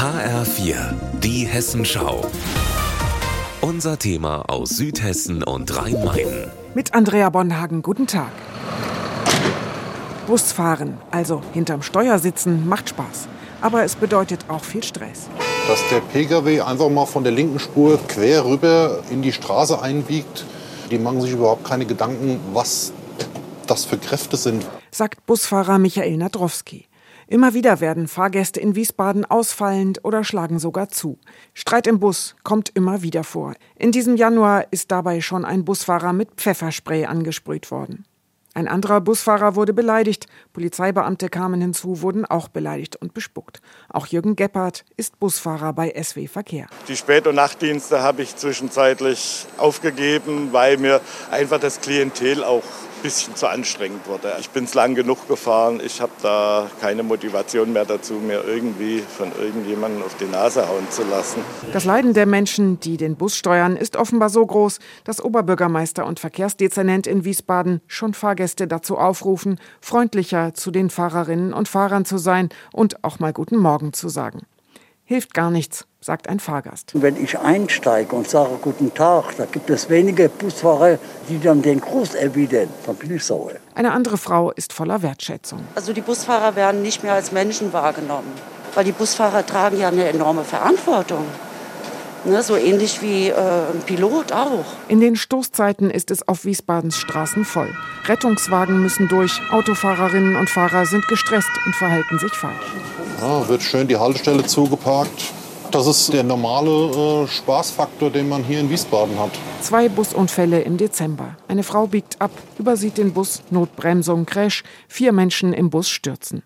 HR4, die Hessenschau. Unser Thema aus Südhessen und Rhein-Main. Mit Andrea Bonhagen, guten Tag. Busfahren, also hinterm Steuer sitzen, macht Spaß. Aber es bedeutet auch viel Stress. Dass der Pkw einfach mal von der linken Spur quer rüber in die Straße einbiegt, die machen sich überhaupt keine Gedanken, was das für Kräfte sind. Sagt Busfahrer Michael Nadrowski. Immer wieder werden Fahrgäste in Wiesbaden ausfallend oder schlagen sogar zu. Streit im Bus kommt immer wieder vor. In diesem Januar ist dabei schon ein Busfahrer mit Pfefferspray angesprüht worden. Ein anderer Busfahrer wurde beleidigt. Polizeibeamte kamen hinzu, wurden auch beleidigt und bespuckt. Auch Jürgen Gebhardt ist Busfahrer bei SW Verkehr. Die Spät- und Nachtdienste habe ich zwischenzeitlich aufgegeben, weil mir einfach das Klientel auch bisschen zu anstrengend wurde. Ich bin es lang genug gefahren. Ich habe da keine Motivation mehr dazu, mir irgendwie von irgendjemandem auf die Nase hauen zu lassen. Das Leiden der Menschen, die den Bus steuern, ist offenbar so groß, dass Oberbürgermeister und Verkehrsdezernent in Wiesbaden schon Fahrgäste dazu aufrufen, freundlicher zu den Fahrerinnen und Fahrern zu sein und auch mal guten Morgen zu sagen. Hilft gar nichts, sagt ein Fahrgast. Wenn ich einsteige und sage Guten Tag, da gibt es wenige Busfahrer, die dann den Gruß erwidern. Dann bin ich sauer. Eine andere Frau ist voller Wertschätzung. Also die Busfahrer werden nicht mehr als Menschen wahrgenommen, weil die Busfahrer tragen ja eine enorme Verantwortung. Ne, so ähnlich wie äh, ein Pilot auch. In den Stoßzeiten ist es auf Wiesbadens Straßen voll. Rettungswagen müssen durch, Autofahrerinnen und Fahrer sind gestresst und verhalten sich falsch. Ja, wird schön die Haltestelle zugeparkt. Das ist der normale äh, Spaßfaktor, den man hier in Wiesbaden hat. Zwei Busunfälle im Dezember. Eine Frau biegt ab, übersieht den Bus, Notbremsung, Crash. Vier Menschen im Bus stürzen.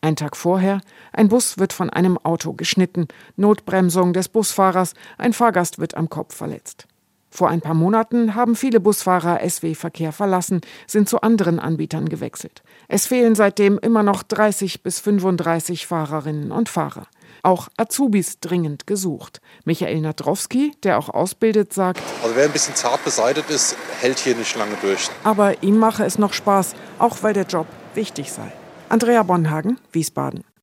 Ein Tag vorher, ein Bus wird von einem Auto geschnitten, Notbremsung des Busfahrers, ein Fahrgast wird am Kopf verletzt. Vor ein paar Monaten haben viele Busfahrer SW Verkehr verlassen, sind zu anderen Anbietern gewechselt. Es fehlen seitdem immer noch 30 bis 35 Fahrerinnen und Fahrer. Auch Azubis dringend gesucht. Michael Nadrowski, der auch ausbildet, sagt, Also wer ein bisschen zart beseitigt ist, hält hier nicht lange durch. aber ihm mache es noch Spaß, auch weil der Job wichtig sei. Andrea Bonhagen, Wiesbaden.